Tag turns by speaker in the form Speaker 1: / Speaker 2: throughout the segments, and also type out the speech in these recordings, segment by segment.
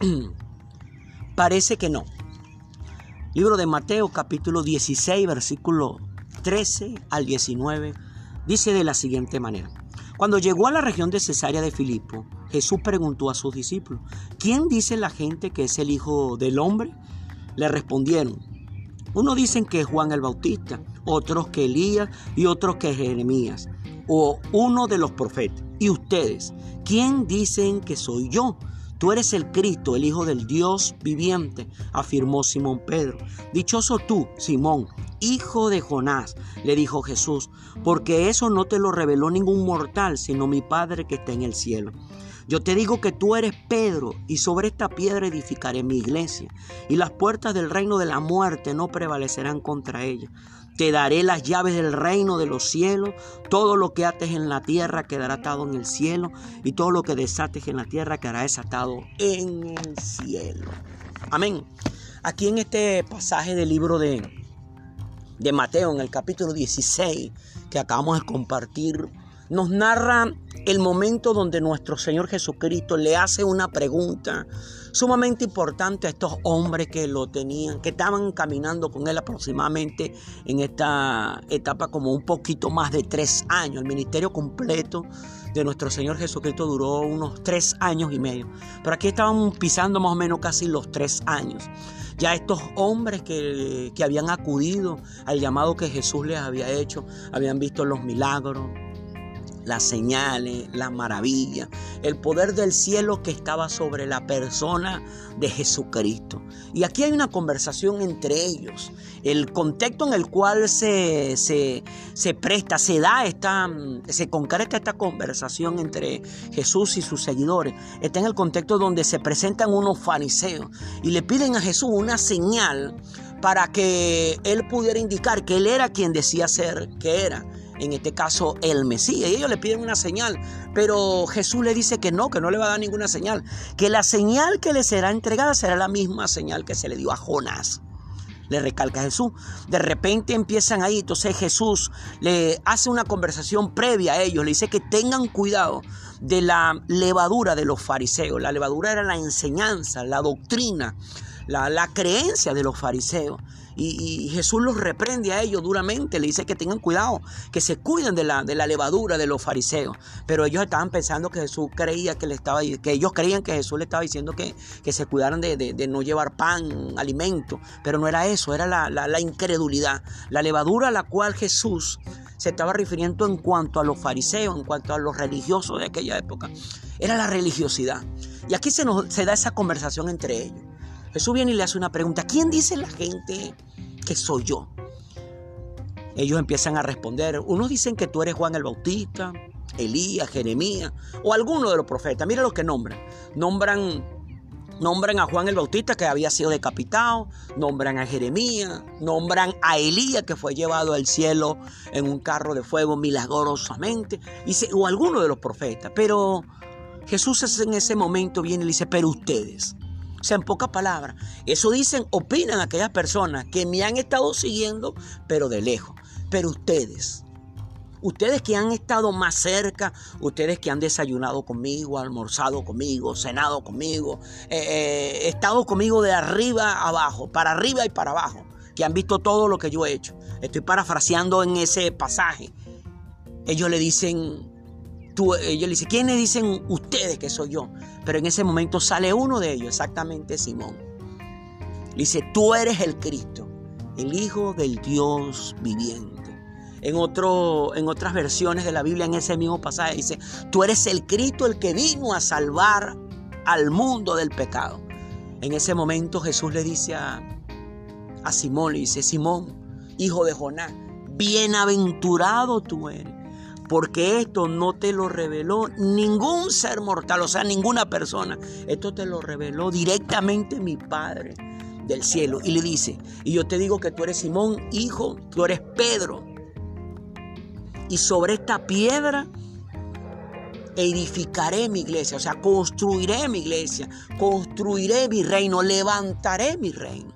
Speaker 1: Parece que no. Libro de Mateo capítulo 16 versículo 13 al 19 dice de la siguiente manera. Cuando llegó a la región de Cesarea de Filipo, Jesús preguntó a sus discípulos, ¿quién dice la gente que es el Hijo del Hombre? Le respondieron, unos dicen que es Juan el Bautista, otros que Elías y otros que Jeremías, o uno de los profetas. ¿Y ustedes? ¿Quién dicen que soy yo? Tú eres el Cristo, el Hijo del Dios viviente, afirmó Simón Pedro. Dichoso tú, Simón, hijo de Jonás, le dijo Jesús, porque eso no te lo reveló ningún mortal, sino mi Padre que está en el cielo. Yo te digo que tú eres Pedro, y sobre esta piedra edificaré mi iglesia, y las puertas del reino de la muerte no prevalecerán contra ella. Te daré las llaves del reino de los cielos. Todo lo que ates en la tierra quedará atado en el cielo. Y todo lo que desates en la tierra quedará desatado en el cielo. Amén. Aquí en este pasaje del libro de, de Mateo, en el capítulo 16, que acabamos de compartir, nos narra el momento donde nuestro Señor Jesucristo le hace una pregunta sumamente importante a estos hombres que lo tenían, que estaban caminando con él aproximadamente en esta etapa como un poquito más de tres años. El ministerio completo de nuestro Señor Jesucristo duró unos tres años y medio. Pero aquí estaban pisando más o menos casi los tres años. Ya estos hombres que, que habían acudido al llamado que Jesús les había hecho, habían visto los milagros, las señales, las maravillas, el poder del cielo que estaba sobre la persona de Jesucristo. Y aquí hay una conversación entre ellos. El contexto en el cual se, se, se presta, se da esta, se concreta esta conversación entre Jesús y sus seguidores, está en el contexto donde se presentan unos fariseos y le piden a Jesús una señal para que él pudiera indicar que él era quien decía ser que era en este caso el Mesías. Y ellos le piden una señal, pero Jesús le dice que no, que no le va a dar ninguna señal, que la señal que le será entregada será la misma señal que se le dio a Jonás. Le recalca Jesús. De repente empiezan ahí, entonces Jesús le hace una conversación previa a ellos, le dice que tengan cuidado de la levadura de los fariseos. La levadura era la enseñanza, la doctrina, la, la creencia de los fariseos. Y, Jesús los reprende a ellos duramente, le dice que tengan cuidado, que se cuiden de la, de la levadura de los fariseos. Pero ellos estaban pensando que Jesús creía que le estaba, que ellos creían que Jesús le estaba diciendo que, que se cuidaran de, no llevar pan, alimento. Pero no era eso, era la, la incredulidad. La levadura a la cual Jesús se estaba refiriendo en cuanto a los fariseos, en cuanto a los religiosos de aquella época. Era la religiosidad. Y aquí se, nos, se da esa conversación entre ellos. Jesús viene y le hace una pregunta. ¿Quién dice la gente que soy yo? Ellos empiezan a responder. Unos dicen que tú eres Juan el Bautista, Elías, Jeremías o alguno de los profetas. Mira lo que nombran. Nombran, nombran a Juan el Bautista que había sido decapitado. Nombran a Jeremías. Nombran a Elías que fue llevado al cielo en un carro de fuego milagrosamente. o alguno de los profetas. Pero Jesús en ese momento viene y le dice, pero ustedes sea, en pocas palabras, eso dicen, opinan aquellas personas que me han estado siguiendo, pero de lejos. Pero ustedes, ustedes que han estado más cerca, ustedes que han desayunado conmigo, almorzado conmigo, cenado conmigo, eh, eh, estado conmigo de arriba abajo, para arriba y para abajo, que han visto todo lo que yo he hecho. Estoy parafraseando en ese pasaje. Ellos le dicen, ellos le dicen, ¿quiénes dicen ustedes que soy yo? Pero en ese momento sale uno de ellos, exactamente Simón. Le dice, tú eres el Cristo, el Hijo del Dios viviente. En, otro, en otras versiones de la Biblia, en ese mismo pasaje, dice, tú eres el Cristo, el que vino a salvar al mundo del pecado. En ese momento Jesús le dice a, a Simón, le dice, Simón, hijo de Jonás, bienaventurado tú eres porque esto no te lo reveló ningún ser mortal, o sea, ninguna persona. Esto te lo reveló directamente mi Padre del cielo. Y le dice, y yo te digo que tú eres Simón, hijo, tú eres Pedro. Y sobre esta piedra edificaré mi iglesia, o sea, construiré mi iglesia, construiré mi reino, levantaré mi reino.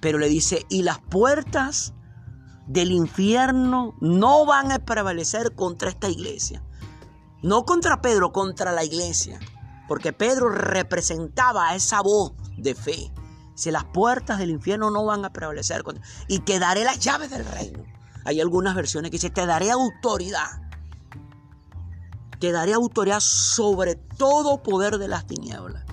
Speaker 1: Pero le dice, y las puertas del infierno no van a prevalecer contra esta iglesia. No contra Pedro, contra la iglesia. Porque Pedro representaba esa voz de fe. Si las puertas del infierno no van a prevalecer. Y te daré las llaves del reino. Hay algunas versiones que dicen, te daré autoridad. Te daré autoridad sobre todo poder de las tinieblas.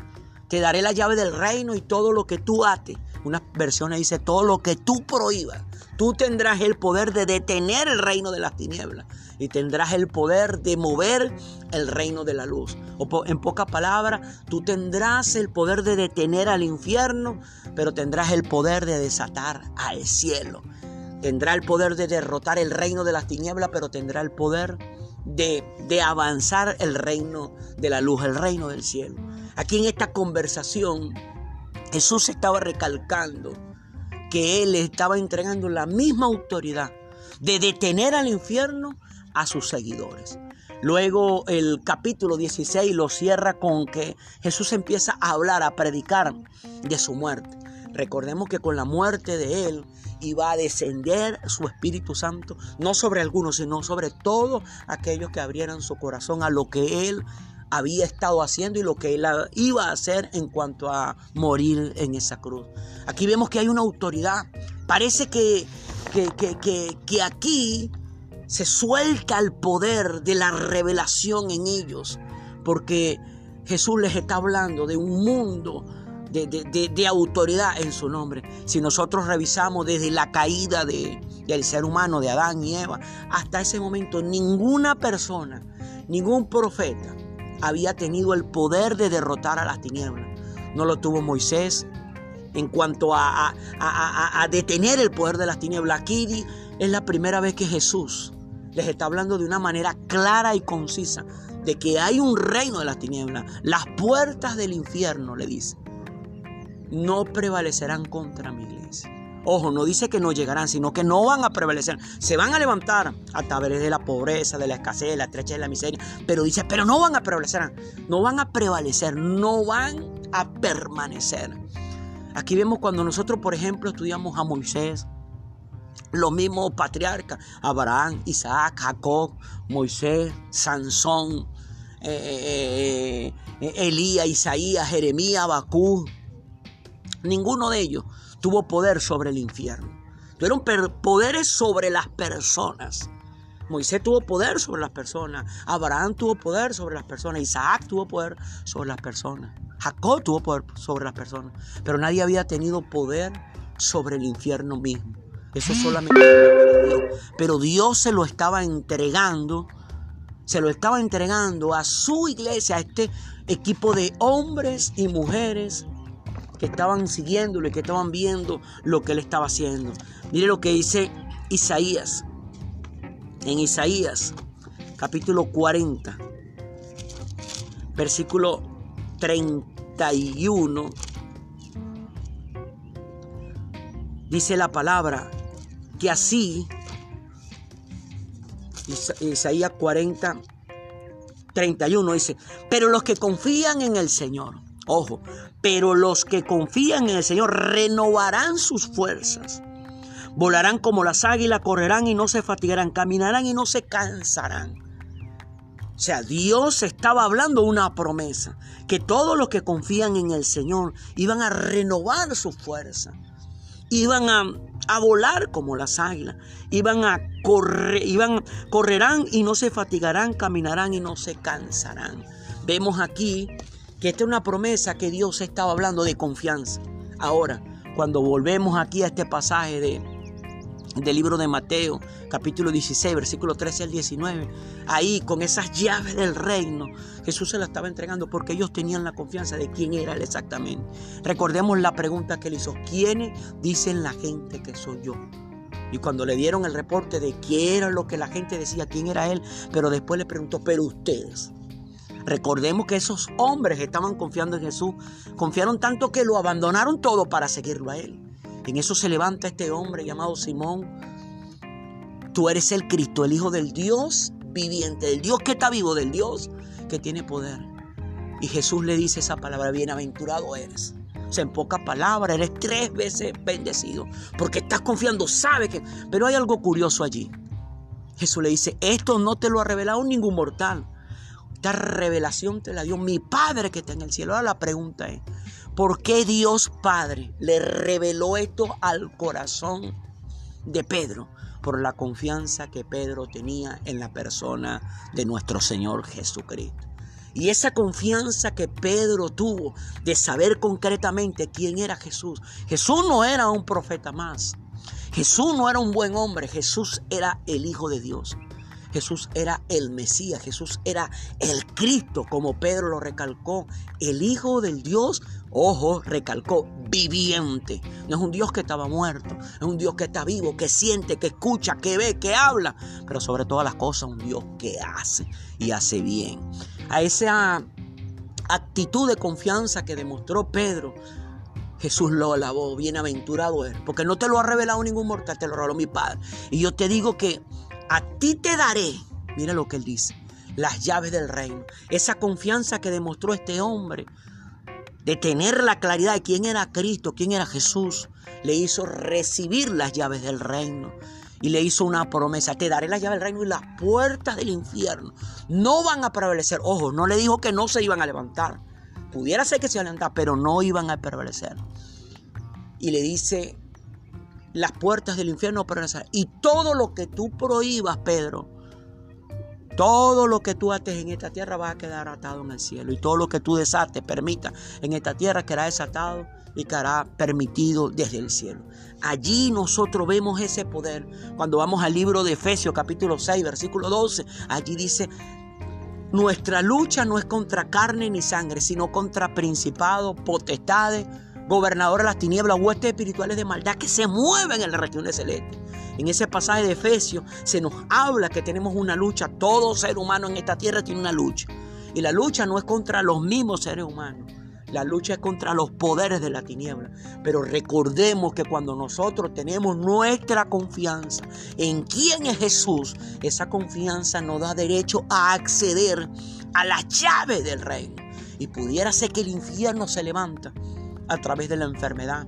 Speaker 1: Te daré la llave del reino y todo lo que tú ates. Una versión dice, todo lo que tú prohíbas. Tú tendrás el poder de detener el reino de las tinieblas y tendrás el poder de mover el reino de la luz. O en pocas palabras, tú tendrás el poder de detener al infierno, pero tendrás el poder de desatar al cielo. Tendrá el poder de derrotar el reino de las tinieblas, pero tendrá el poder de, de avanzar el reino de la luz, el reino del cielo. Aquí en esta conversación, Jesús estaba recalcando que Él estaba entregando la misma autoridad de detener al infierno a sus seguidores. Luego el capítulo 16 lo cierra con que Jesús empieza a hablar, a predicar de su muerte. Recordemos que con la muerte de Él iba a descender su Espíritu Santo, no sobre algunos, sino sobre todos aquellos que abrieran su corazón a lo que Él había estado haciendo y lo que Él iba a hacer en cuanto a morir en esa cruz. Aquí vemos que hay una autoridad. Parece que, que, que, que aquí se suelta el poder de la revelación en ellos, porque Jesús les está hablando de un mundo de, autoridad en su nombre. Si nosotros revisamos desde la caída de, del ser humano, de Adán y Eva, hasta ese momento ninguna persona, ningún profeta había tenido el poder de derrotar a las tinieblas. No lo tuvo Moisés en cuanto a, a, a detener el poder de las tinieblas. Aquí es la primera vez que Jesús les está hablando de una manera clara y concisa de que hay un reino de las tinieblas. Las puertas del infierno, le dice, no prevalecerán contra mi iglesia. Ojo, no dice que no llegarán, sino que no van a prevalecer. Se van a levantar a través de la pobreza, de la escasez, de la estrechez, de la miseria. Pero dice, pero no van a prevalecer. No van a prevalecer, no van a permanecer. Aquí vemos cuando nosotros, por ejemplo, estudiamos a Moisés, los mismos patriarcas, Abraham, Isaac, Jacob, Moisés, Sansón, eh, eh, eh, Elías, Isaías, Jeremías, Bacú. Ninguno de ellos tuvo poder sobre el infierno. Tuvieron poderes sobre las personas. Moisés tuvo poder sobre las personas. Abraham tuvo poder sobre las personas. Isaac tuvo poder sobre las personas. Jacob tuvo poder sobre las personas. Pero nadie había tenido poder sobre el infierno mismo. Eso solamente Dios. Pero Dios se lo estaba entregando, se lo estaba entregando a su iglesia, a este equipo de hombres y mujeres que estaban siguiéndolo y que estaban viendo lo que él estaba haciendo. Mire lo que dice Isaías. En Isaías, capítulo 40, versículo 31. Dice la palabra, que así, Isaías 40, 31 dice, pero los que confían en el Señor, ojo, pero los que confían en el Señor renovarán sus fuerzas. Volarán como las águilas, correrán y no se fatigarán, caminarán y no se cansarán. O sea, Dios estaba hablando una promesa, que todos los que confían en el Señor iban a renovar su fuerza, iban a a volar como las águilas. Iban a correr, iban, correrán y no se fatigarán, caminarán y no se cansarán. Vemos aquí que esta es una promesa que Dios estaba hablando de confianza. Ahora, cuando volvemos aquí a este pasaje de, del libro de Mateo, capítulo 16, versículo 13 al 19. Ahí, con esas llaves del reino, Jesús se las estaba entregando porque ellos tenían la confianza de quién era Él exactamente. Recordemos la pregunta que él hizo, ¿quiénes dicen la gente que soy yo? Y cuando le dieron el reporte de quién era lo que la gente decía, quién era Él, pero después le preguntó, pero ustedes. Recordemos que esos hombres estaban confiando en Jesús, confiaron tanto que lo abandonaron todo para seguirlo a Él. En eso se levanta este hombre llamado Simón. Tú eres el Cristo, el Hijo del Dios viviente, del Dios que está vivo, del Dios que tiene poder. Y Jesús le dice esa palabra, bienaventurado eres. O sea, en pocas palabras, eres tres veces bendecido. Porque estás confiando, sabe que... Pero hay algo curioso allí. Jesús le dice, esto no te lo ha revelado ningún mortal. Esta revelación te la dio mi Padre que está en el cielo. Ahora la pregunta es, ¿por qué Dios Padre le reveló esto al corazón de Pedro? Por la confianza que Pedro tenía en la persona de nuestro Señor Jesucristo. Y esa confianza que Pedro tuvo de saber concretamente quién era Jesús. Jesús no era un profeta más. Jesús no era un buen hombre. Jesús era el Hijo de Dios. Jesús era el Mesías, Jesús era el Cristo, como Pedro lo recalcó, el Hijo del Dios, ojo, recalcó, viviente. No es un Dios que estaba muerto, es un Dios que está vivo, que siente, que escucha, que ve, que habla, pero sobre todas las cosas un Dios que hace y hace bien. A esa actitud de confianza que demostró Pedro, Jesús lo alabó, bienaventurado él, porque no te lo ha revelado ningún mortal, te lo reveló mi Padre. Y yo te digo que a ti te daré, mira lo que él dice, las llaves del reino. Esa confianza que demostró este hombre de tener la claridad de quién era Cristo, quién era Jesús, le hizo recibir las llaves del reino. Y le hizo una promesa, te daré las llaves del reino y las puertas del infierno no van a prevalecer. Ojo, no le dijo que no se iban a levantar. Pudiera ser que se iban a levantar, pero no iban a prevalecer. Y le dice, las puertas del infierno prevalecerán. Y todo lo que tú prohíbas, Pedro, todo lo que tú ates en esta tierra va a quedar atado en el cielo. Y todo lo que tú desates, permita, en esta tierra quedará desatado y quedará permitido desde el cielo. Allí nosotros vemos ese poder. Cuando vamos al libro de Efesios capítulo 6, versículo 12, allí dice, nuestra lucha no es contra carne ni sangre, sino contra principados, potestades, gobernadores de las tinieblas, huestes espirituales de maldad que se mueven en las regiones celestes. En ese pasaje de Efesios se nos habla que tenemos una lucha. Todo ser humano en esta tierra tiene una lucha. Y la lucha no es contra los mismos seres humanos. La lucha es contra los poderes de la tiniebla. Pero recordemos que cuando nosotros tenemos nuestra confianza en quién es Jesús, esa confianza nos da derecho a acceder a la llave del reino. Y pudiera ser que el infierno se levanta a través de la enfermedad,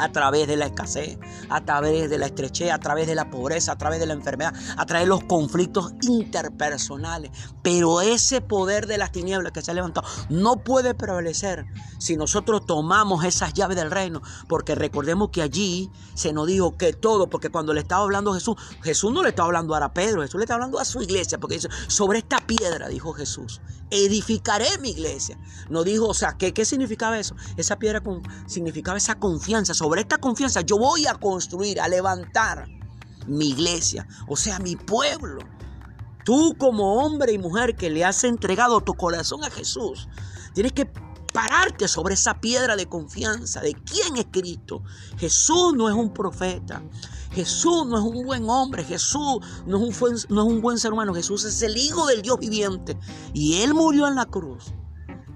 Speaker 1: a través de la escasez, a través de la estrechez, a través de la pobreza, a través de la enfermedad, a través de los conflictos interpersonales. Pero ese poder de las tinieblas que se ha levantado no puede prevalecer si nosotros tomamos esas llaves del reino, porque recordemos que allí se nos dijo que todo, porque cuando le estaba hablando Jesús, Jesús no le estaba hablando a Pedro, Jesús le estaba hablando a su iglesia, porque dice, sobre esta piedra, dijo Jesús, edificaré mi iglesia. No dijo, o sea, ¿qué, qué significaba eso? Esa piedra significaba esa confianza sobre esta confianza yo voy a construir, a levantar mi iglesia, o sea, mi pueblo. Tú como hombre y mujer que le has entregado tu corazón a Jesús, tienes que pararte sobre esa piedra de confianza de quién es Cristo. Jesús no es un profeta. Jesús no es un buen hombre, Jesús no es, un, no es un buen ser humano, Jesús es el Hijo del Dios viviente y Él murió en la cruz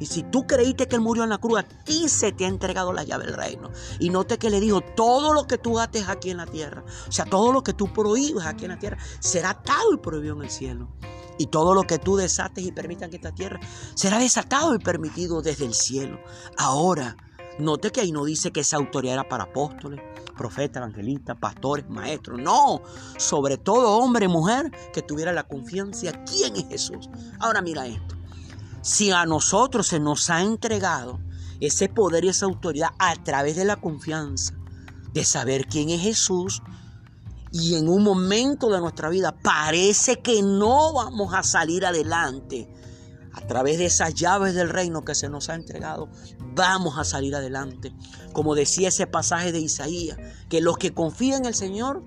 Speaker 1: y si tú creíste que Él murió en la cruz, a ti se te ha entregado la llave del reino. Y note que le dijo, todo lo que tú ates aquí en la tierra, o sea, todo lo que tú prohíbes aquí en la tierra, será atado y prohibido en el cielo. Y todo lo que tú desates y permitas en esta tierra, será desatado y permitido desde el cielo. Ahora, note que ahí no dice que esa autoridad era para apóstoles, profetas, evangelistas, pastores, maestros. No, sobre todo hombre mujer que tuviera la confianza. ¿Quién es Jesús? Ahora mira esto. Si a nosotros se nos ha entregado ese poder y esa autoridad a través de la confianza, de saber quién es Jesús, y en un momento de nuestra vida parece que no vamos a salir adelante, a través de esas llaves del reino que se nos ha entregado, vamos a salir adelante. Como decía ese pasaje de Isaías, que los que confían en el Señor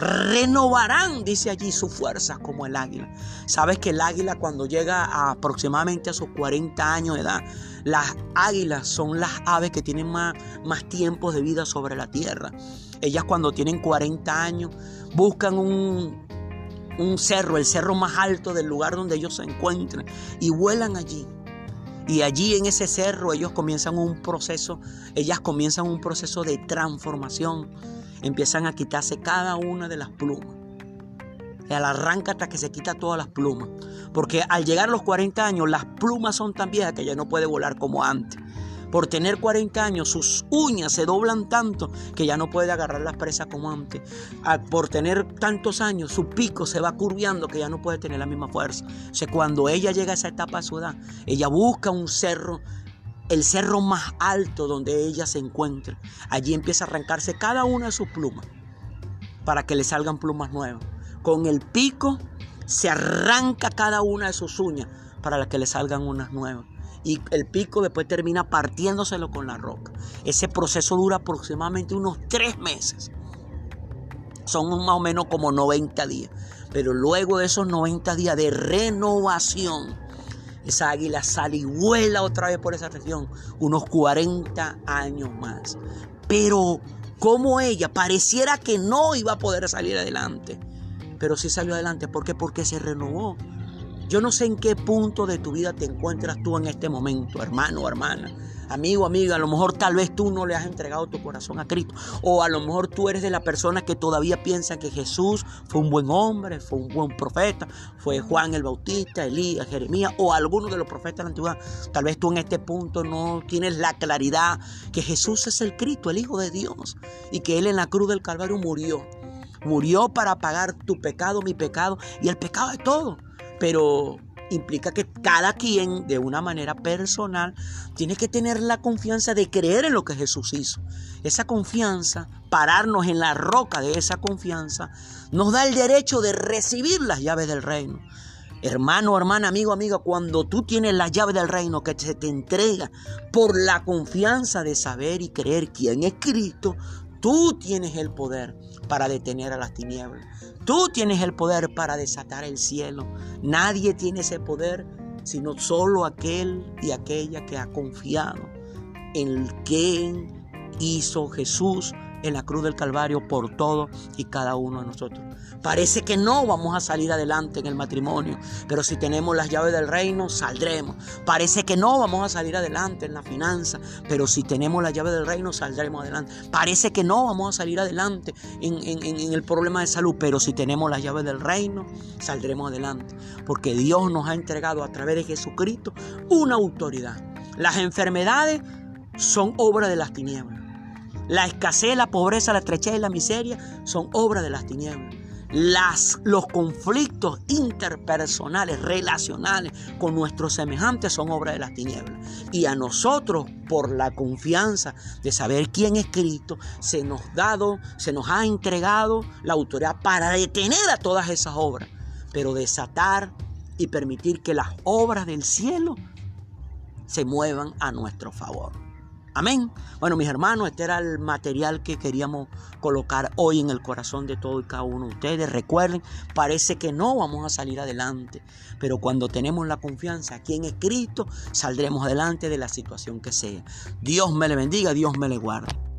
Speaker 1: renovarán, dice allí, sus fuerzas como el águila. Sabes que el águila cuando llega a aproximadamente a sus 40 años de edad, las águilas son las aves que tienen más, más tiempos de vida sobre la tierra. Ellas cuando tienen 40 años buscan un, un cerro, el cerro más alto del lugar donde ellos se encuentran y vuelan allí. Y allí en ese cerro ellos comienzan un proceso, ellas comienzan un proceso de transformación empiezan a quitarse cada una de las plumas. Al arranca hasta que se quita todas las plumas. Porque al llegar a los 40 años, las plumas son tan viejas que ya no puede volar como antes. Por tener 40 años, sus uñas se doblan tanto que ya no puede agarrar las presas como antes. Por tener tantos años, su pico se va curviando que ya no puede tener la misma fuerza. O sea, cuando ella llega a esa etapa de su edad, ella busca un cerro el cerro más alto donde ella se encuentra. Allí empieza a arrancarse cada una de sus plumas para que le salgan plumas nuevas. Con el pico se arranca cada una de sus uñas para que le salgan unas nuevas. Y el pico después termina partiéndoselo con la roca. Ese proceso dura aproximadamente unos tres meses. Son más o menos como 90 días. Pero luego de esos 90 días de renovación, esa águila sale y vuela otra vez por esa región, unos 40 años más. Pero como ella pareciera que no iba a poder salir adelante, pero sí salió adelante. ¿Por qué? Porque se renovó. Yo no sé en qué punto de tu vida te encuentras tú en este momento, hermano o hermana. Amigo, amiga, a lo mejor tal vez tú no le has entregado tu corazón a Cristo. O a lo mejor tú eres de la persona que todavía piensa que Jesús fue un buen hombre, fue un buen profeta, fue Juan el Bautista, Elías, Jeremías o alguno de los profetas de la antigüedad. Tal vez tú en este punto no tienes la claridad que Jesús es el Cristo, el Hijo de Dios, y que Él en la cruz del Calvario murió. Murió para pagar tu pecado, mi pecado y el pecado de todo. Pero implica que cada quien de una manera personal tiene que tener la confianza de creer en lo que Jesús hizo. Esa confianza, pararnos en la roca de esa confianza, nos da el derecho de recibir las llaves del reino. Hermano, hermana, amigo, amiga, cuando tú tienes la llave del reino que se te entrega por la confianza de saber y creer quién es Cristo, tú tienes el poder para detener a las tinieblas. Tú tienes el poder para desatar el cielo. Nadie tiene ese poder sino solo aquel y aquella que ha confiado en quien hizo Jesús en la cruz del Calvario por todo y cada uno de nosotros. Parece que no vamos a salir adelante en el matrimonio, pero si tenemos las llaves del reino, saldremos. Parece que no vamos a salir adelante en la finanza, pero si tenemos las llaves del reino, saldremos adelante. Parece que no vamos a salir adelante en, en el problema de salud, pero si tenemos las llaves del reino, saldremos adelante. Porque Dios nos ha entregado a través de Jesucristo una autoridad. Las enfermedades son obra de las tinieblas. La escasez, la pobreza, la estrechez y la miseria son obra de las tinieblas. Las, los conflictos interpersonales, relacionales con nuestros semejantes son obra de las tinieblas. Y a nosotros, por la confianza de saber quién es Cristo, se nos, dado, se nos ha entregado la autoridad para detener a todas esas obras, pero desatar y permitir que las obras del cielo se muevan a nuestro favor. Amén. Bueno, mis hermanos, este era el material que queríamos colocar hoy en el corazón de todo y cada uno de ustedes. Recuerden, parece que no vamos a salir adelante, pero cuando tenemos la confianza aquí en Cristo, saldremos adelante de la situación que sea. Dios me le bendiga, Dios me le guarde.